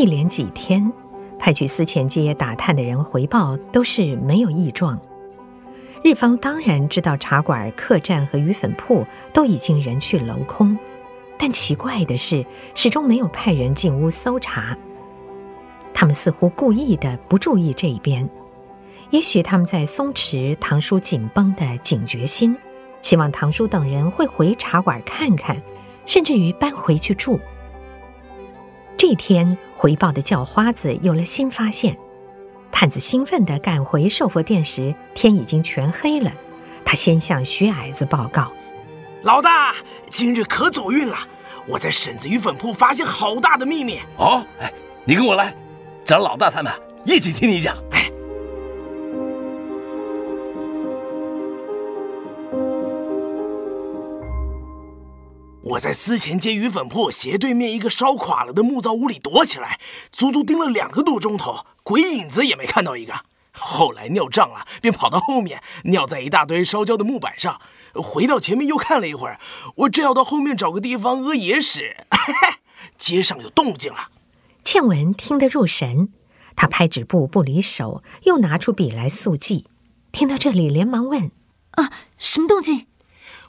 一连几天，派去司前街打探的人回报都是没有异状。日方当然知道茶馆、客栈和鱼粉铺都已经人去楼空，但奇怪的是，始终没有派人进屋搜查。他们似乎故意的不注意这一边，也许他们在松弛堂叔紧绷的警觉心，希望堂叔等人会回茶馆看看，甚至于搬回去住。这天回报的叫花子有了新发现。探子兴奋地赶回寿佛殿时，天已经全黑了。他先向徐矮子报告：“老大，今日可走运了！我在婶子鱼粉铺发现好大的秘密。”哦，哎，你跟我来，找老大他们一起听你讲。哎，我在思前街鱼粉铺斜对面一个烧垮了的木造屋里躲起来，足足盯了两个多钟头。鬼影子也没看到一个，后来尿胀了，便跑到后面尿在一大堆烧焦的木板上。回到前面又看了一会儿，我正要到后面找个地方屙野屎，嘿嘿，街上有动静了。倩文听得入神，他拍纸布不离手，又拿出笔来速记。听到这里，连忙问：“啊，什么动静？”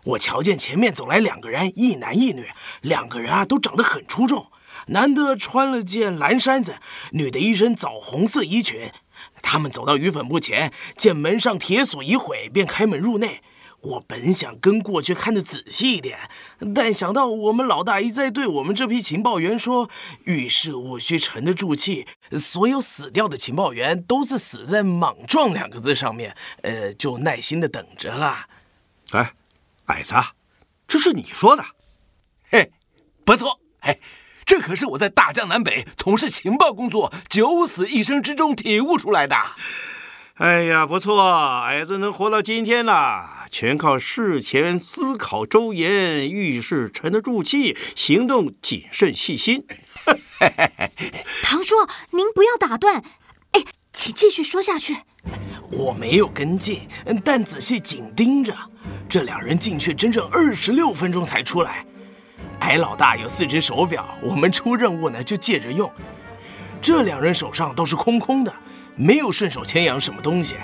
我瞧见前面走来两个人，一男一女，两个人啊都长得很出众。男的穿了件蓝衫子，女的一身枣红色衣裙。他们走到鱼粉铺前，见门上铁锁已毁，便开门入内。我本想跟过去看得仔细一点，但想到我们老大一再对我们这批情报员说“遇事务须沉得住气”，所有死掉的情报员都是死在“莽撞”两个字上面，呃，就耐心的等着了。哎，矮子，这是你说的？嘿，不错，嘿。这可是我在大江南北从事情报工作九死一生之中体悟出来的。哎呀，不错，矮子能活到今天呐，全靠事前思考周延，遇事沉得住气，行动谨慎细心。唐叔，您不要打断，哎，请继续说下去。我没有跟进，但仔细紧盯着，这两人进去整整二十六分钟才出来。矮老大有四只手表，我们出任务呢就借着用。这两人手上都是空空的，没有顺手牵羊什么东西。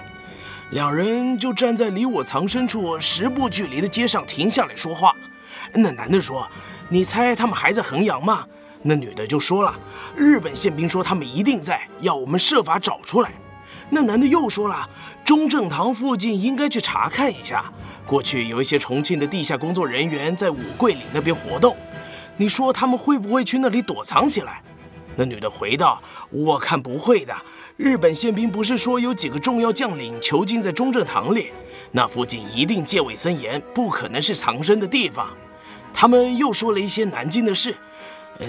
两人就站在离我藏身处十步距离的街上停下来说话。那男的说：“你猜他们还在衡阳吗？”那女的就说了：“日本宪兵说他们一定在，要我们设法找出来。”那男的又说了：“中正堂附近应该去查看一下，过去有一些重庆的地下工作人员在五桂岭那边活动。”你说他们会不会去那里躲藏起来？那女的回道：“我看不会的。日本宪兵不是说有几个重要将领囚禁在中正堂里，那附近一定戒备森严，不可能是藏身的地方。”他们又说了一些南京的事，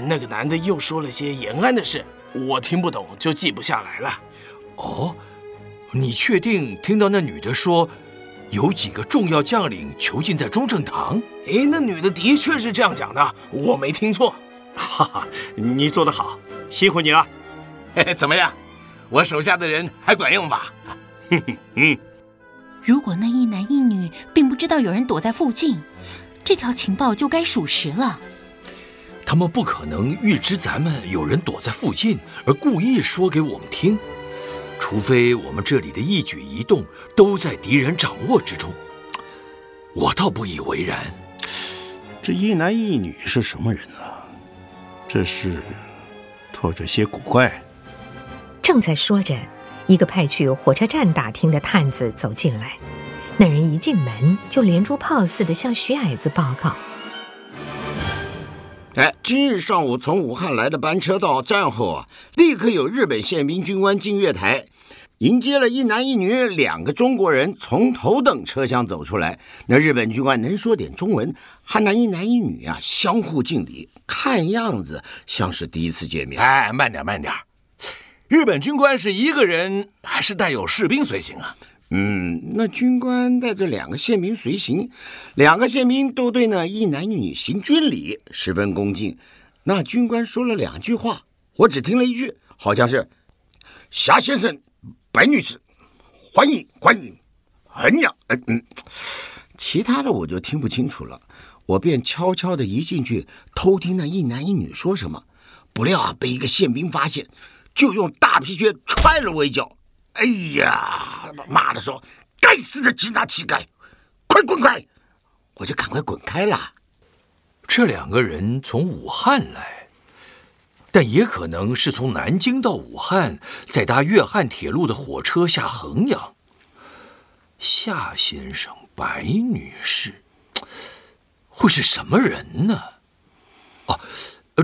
那个男的又说了些延安的事，我听不懂就记不下来了。哦，你确定听到那女的说？有几个重要将领囚禁在中正堂。哎，那女的的确是这样讲的，我没听错。哈哈，你做得好，辛苦你了。嘿嘿，怎么样？我手下的人还管用吧？哼哼嗯。如果那一男一女并不知道有人躲在附近，这条情报就该属实了。他们不可能预知咱们有人躲在附近，而故意说给我们听。除非我们这里的一举一动都在敌人掌握之中，我倒不以为然。这一男一女是什么人呢？这是拖着些古怪。正在说着，一个派去火车站打听的探子走进来。那人一进门就连珠炮似的向徐矮子报告：“哎，今日上午从武汉来的班车到站后啊，立刻有日本宪兵军官进月台。”迎接了一男一女两个中国人从头等车厢走出来，那日本军官能说点中文，还那一男一女啊相互敬礼，看样子像是第一次见面。哎，慢点慢点，日本军官是一个人还是带有士兵随行啊？嗯，那军官带着两个宪兵随行，两个宪兵都对那一男一女行军礼，十分恭敬。那军官说了两句话，我只听了一句，好像是霞先生。白女士，欢迎欢迎，很呀，嗯嗯，其他的我就听不清楚了。我便悄悄地一进去偷听那一男一女说什么，不料啊，被一个宪兵发现，就用大皮靴踹了我一脚。哎呀，骂的说：“该死的支那乞丐，快滚开！”我就赶快滚开了。这两个人从武汉来，但也可能是从南京到武汉，再搭粤汉铁路的火车下衡阳。夏先生、白女士，会是什么人呢？哦，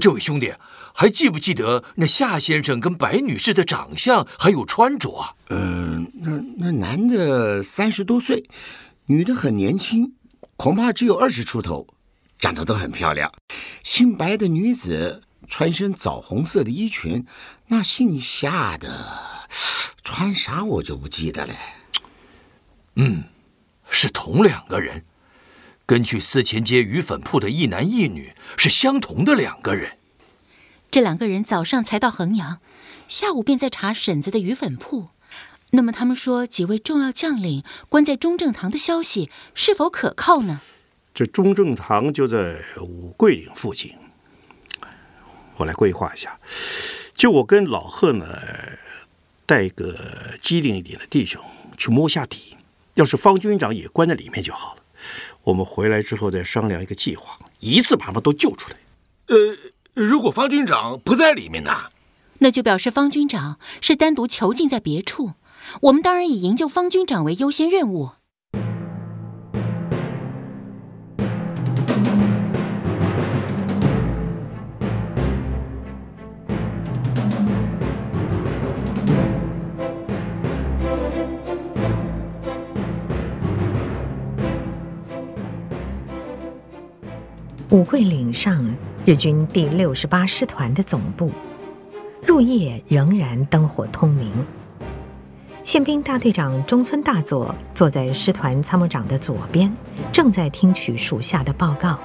这位兄弟，还记不记得那夏先生跟白女士的长相还有穿着啊？嗯、呃，那那男的三十多岁，女的很年轻。恐怕只有二十出头，长得都很漂亮。姓白的女子穿身枣红色的衣裙，那姓夏的穿啥我就不记得了。嗯，是同两个人。跟去思前街鱼粉铺的一男一女是相同的两个人。这两个人早上才到衡阳，下午便在查婶子的鱼粉铺。那么他们说几位重要将领关在中正堂的消息是否可靠呢？这中正堂就在五桂岭附近。我来规划一下，就我跟老贺呢，带个机灵一点的弟兄去摸下底。要是方军长也关在里面就好了。我们回来之后再商量一个计划，一次把他们都救出来。呃，如果方军长不在里面呢？那就表示方军长是单独囚禁在别处。我们当然以营救方军长为优先任务。五桂岭上，日军第六十八师团的总部，入夜仍然灯火通明。宪兵大队长中村大佐坐在师团参谋长的左边，正在听取属下的报告。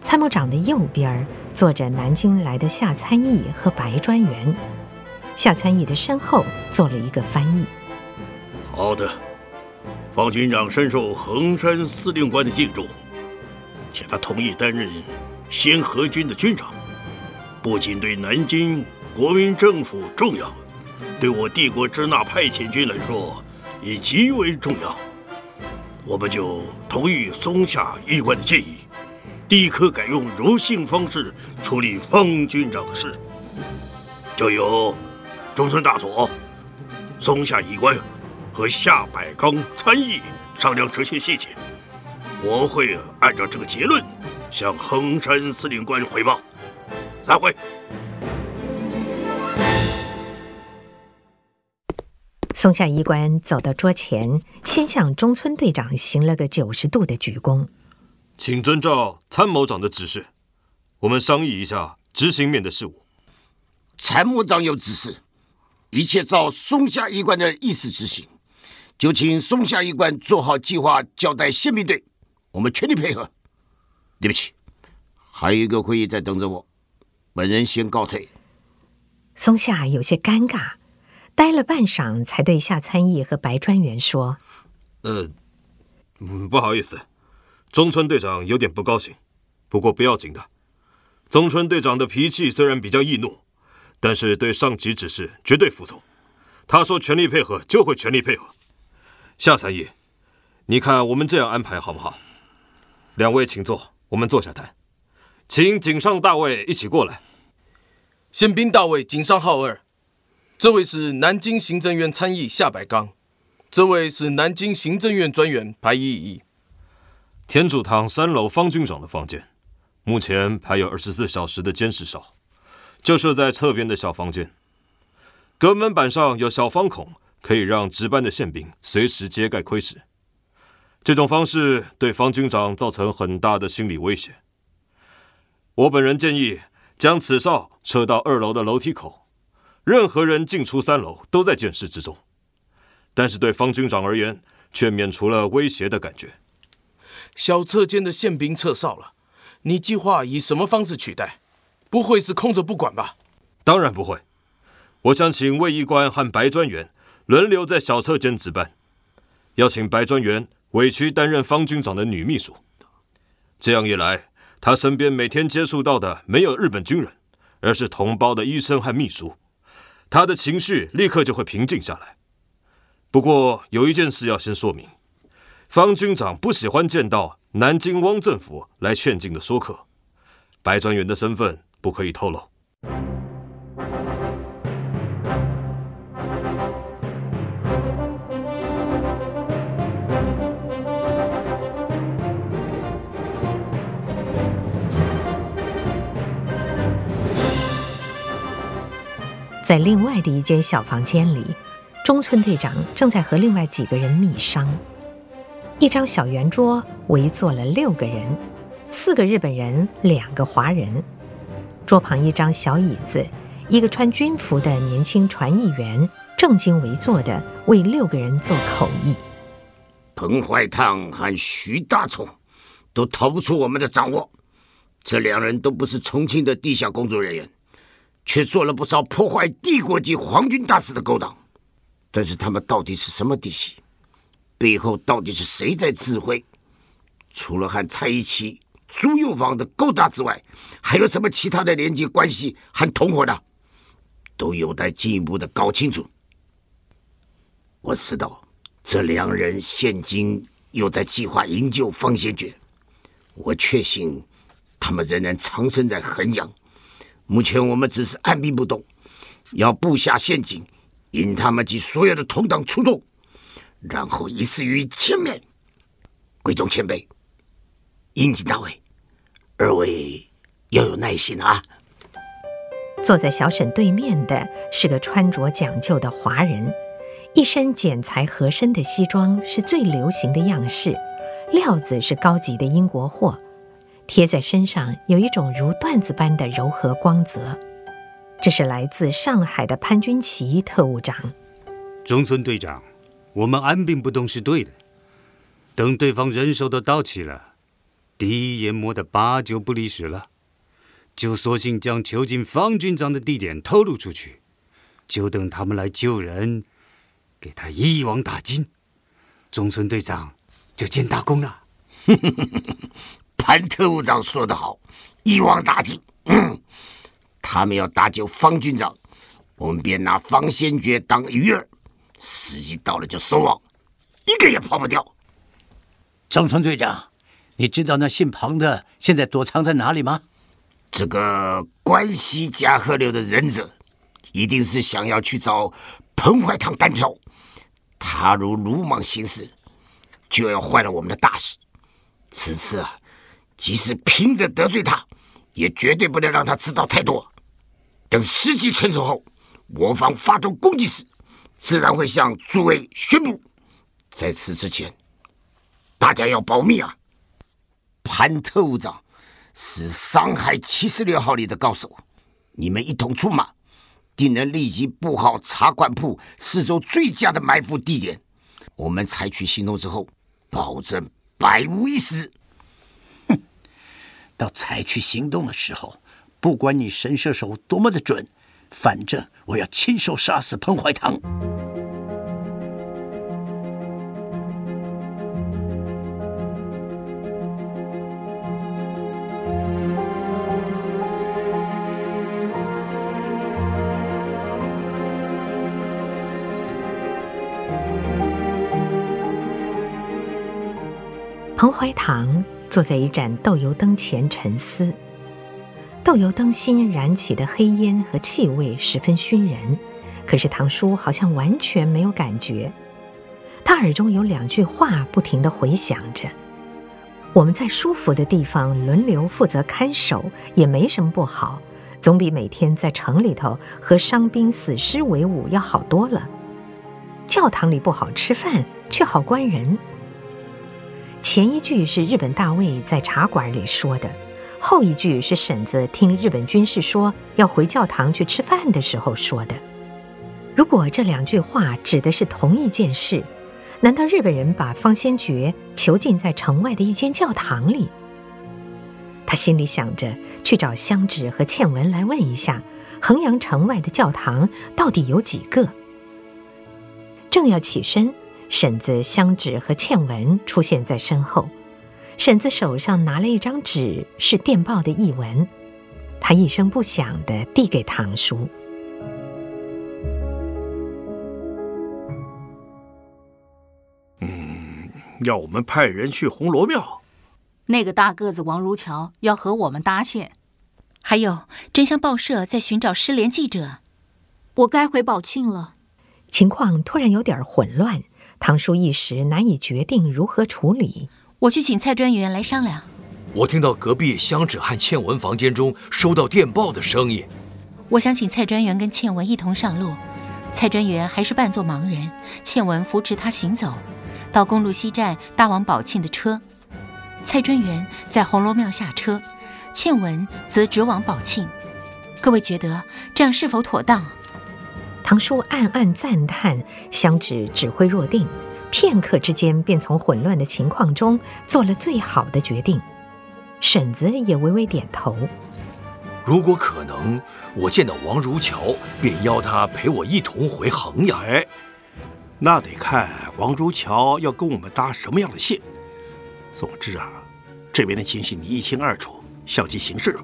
参谋长的右边坐着南京来的夏参议和白专员，夏参议的身后坐了一个翻译。好的，方军长深受衡山司令官的敬重，且他同意担任先河军的军长，不仅对南京国民政府重要。对我帝国支那派遣军来说，也极为重要。我们就同意松下医官的建议，立刻改用柔性方式处理方军长的事。就由中村大佐、松下医官和夏百刚参议商量这些细节。我会按照这个结论向衡山司令官汇报。散会。松下医官走到桌前，先向中村队长行了个九十度的鞠躬，请遵照参谋长的指示，我们商议一下执行面的事务。参谋长有指示，一切照松下医官的意思执行，就请松下医官做好计划，交代宪兵队，我们全力配合。对不起，还有一个会议在等着我，本人先告退。松下有些尴尬。待了半晌，才对夏参议和白专员说：“呃，不好意思，中村队长有点不高兴，不过不要紧的。中村队长的脾气虽然比较易怒，但是对上级指示绝对服从。他说全力配合，就会全力配合。夏参议，你看我们这样安排好不好？两位请坐，我们坐下谈。请井上大尉一起过来。宪兵大尉井上浩二。”这位是南京行政院参议夏百刚，这位是南京行政院专员白一仪。天主堂三楼方军长的房间，目前排有二十四小时的监视哨，就设在侧边的小房间。隔门板上有小方孔，可以让值班的宪兵随时揭盖窥视。这种方式对方军长造成很大的心理威胁。我本人建议将此哨撤到二楼的楼梯口。任何人进出三楼都在监视之中，但是对方军长而言，却免除了威胁的感觉。小侧间的宪兵撤哨了，你计划以什么方式取代？不会是空着不管吧？当然不会，我想请卫医官和白专员轮流在小侧间值班，要请白专员委屈担任方军长的女秘书。这样一来，他身边每天接触到的没有日本军人。而是同胞的医生和秘书，他的情绪立刻就会平静下来。不过有一件事要先说明，方军长不喜欢见到南京汪政府来劝进的说客，白专员的身份不可以透露。在另外的一间小房间里，中村队长正在和另外几个人密商。一张小圆桌围坐了六个人，四个日本人，两个华人。桌旁一张小椅子，一个穿军服的年轻传译员正襟危坐地为六个人做口译。彭怀堂和徐大聪都逃不出我们的掌握，这两人都不是重庆的地下工作人员。却做了不少破坏帝国及皇军大事的勾当，但是他们到底是什么底细？背后到底是谁在指挥？除了和蔡一奇、朱幼芳的勾搭之外，还有什么其他的连接关系和同伙呢？都有待进一步的搞清楚。我知道这两人现今又在计划营救方先觉，我确信他们仍然藏身在衡阳。目前我们只是按兵不动，要布下陷阱，引他们及所有的同党出动，然后以死于前面。贵重前辈，英吉大尉，二位要有耐心啊！坐在小沈对面的是个穿着讲究的华人，一身剪裁合身的西装是最流行的样式，料子是高级的英国货。贴在身上有一种如缎子般的柔和光泽，这是来自上海的潘君奇特务长。中村队长，我们按兵不动是对的，等对方人手都到齐了，第一眼摸得八九不离十了，就索性将囚禁方军长的地点透露出去，就等他们来救人，给他一网打尽，中村队长就见大功了。潘特务长说得好，一网打尽。嗯，他们要搭救方军长，我们便拿方先觉当鱼饵，时机到了就收网，一个也跑不掉。张村队长，你知道那姓庞的现在躲藏在哪里吗？这个关西夹河流的忍者，一定是想要去找彭怀堂单挑。他如鲁莽行事，就要坏了我们的大事。此次啊。即使拼着得罪他，也绝对不能让他知道太多。等时机成熟后，我方发动攻击时，自然会向诸位宣布。在此之前，大家要保密啊！潘特务长是上海七十六号里的高手，你们一同出马，定能立即布好茶馆铺四周最佳的埋伏地点。我们采取行动之后，保证百无一失。到采取行动的时候，不管你神射手多么的准，反正我要亲手杀死彭怀堂。彭怀堂。坐在一盏豆油灯前沉思，豆油灯芯燃起的黑烟和气味十分熏人，可是堂叔好像完全没有感觉。他耳中有两句话不停地回响着：“我们在舒服的地方轮流负责看守，也没什么不好，总比每天在城里头和伤兵死尸为伍要好多了。教堂里不好吃饭，却好关人。”前一句是日本大卫在茶馆里说的，后一句是婶子听日本军士说要回教堂去吃饭的时候说的。如果这两句话指的是同一件事，难道日本人把方先觉囚禁在城外的一间教堂里？他心里想着去找香芷和倩文来问一下，衡阳城外的教堂到底有几个。正要起身。婶子香纸和倩文出现在身后，婶子手上拿了一张纸，是电报的译文。她一声不响地递给堂叔。嗯，要我们派人去红罗庙。那个大个子王如桥要和我们搭线。还有，真相报社在寻找失联记者。我该回宝庆了。情况突然有点混乱，唐叔一时难以决定如何处理。我去请蔡专员来商量。我听到隔壁香芷和倩文房间中收到电报的声音。我想请蔡专员跟倩文一同上路。蔡专员还是扮作盲人，倩文扶持他行走，到公路西站搭往宝庆的车。蔡专员在红楼庙下车，倩文则直往宝庆。各位觉得这样是否妥当？唐叔暗暗赞叹，香芷指挥若定，片刻之间便从混乱的情况中做了最好的决定。婶子也微微点头。如果可能，我见到王如桥，便邀他陪我一同回衡阳。哎，那得看王如桥要跟我们搭什么样的线。总之啊，这边的情形你一清二楚，相机行事。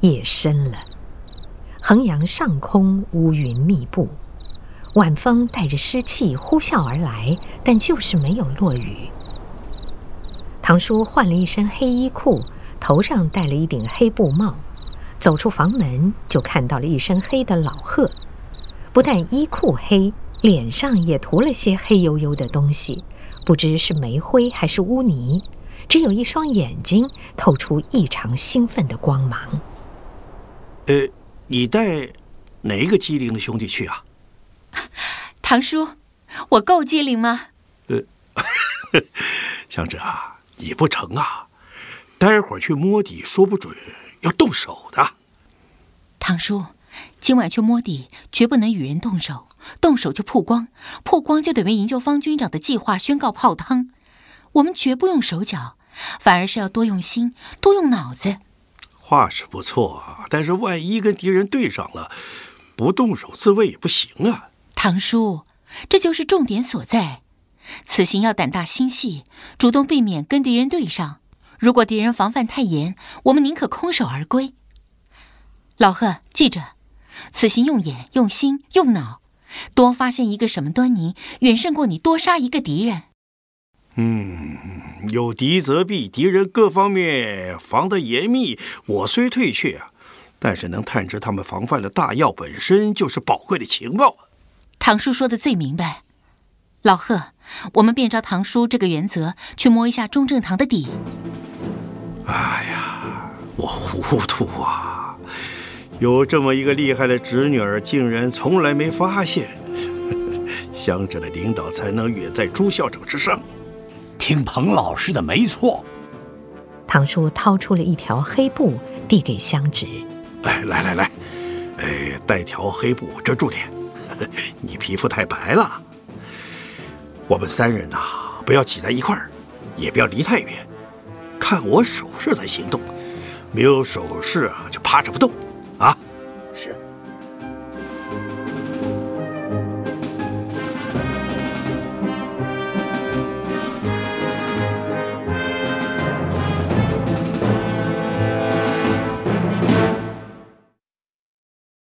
夜深了，衡阳上空乌云密布，晚风带着湿气呼啸而来，但就是没有落雨。唐叔换了一身黑衣裤，头上戴了一顶黑布帽，走出房门就看到了一身黑的老贺。不但衣裤黑，脸上也涂了些黑黝黝的东西，不知是煤灰还是污泥，只有一双眼睛透出异常兴奋的光芒。呃，你带哪一个机灵的兄弟去啊？唐叔，我够机灵吗？呃，香芷啊，你不成啊！待会儿去摸底，说不准要动手的。唐叔，今晚去摸底，绝不能与人动手，动手就曝光，曝光就等于营救方军长的计划宣告泡汤。我们绝不用手脚，反而是要多用心，多用脑子。话是不错，但是万一跟敌人对上了，不动手自卫也不行啊。唐叔，这就是重点所在。此行要胆大心细，主动避免跟敌人对上。如果敌人防范太严，我们宁可空手而归。老贺，记着，此行用眼、用心、用脑，多发现一个什么端倪，远胜过你多杀一个敌人。嗯，有敌则避，敌人各方面防得严密。我虽退却啊，但是能探知他们防范的大要，本身就是宝贵的情报。唐叔说的最明白，老贺，我们便照唐叔这个原则去摸一下中正堂的底。哎呀，我糊涂啊！有这么一个厉害的侄女儿，竟然从来没发现。香芷的领导才能远在朱校长之上。听彭老师的没错。唐叔掏出了一条黑布，递给香芷。哎，来来来，哎，带条黑布遮住脸，你皮肤太白了。我们三人呐、啊，不要挤在一块儿，也不要离太远，看我手势再行动。没有手势啊，就趴着不动。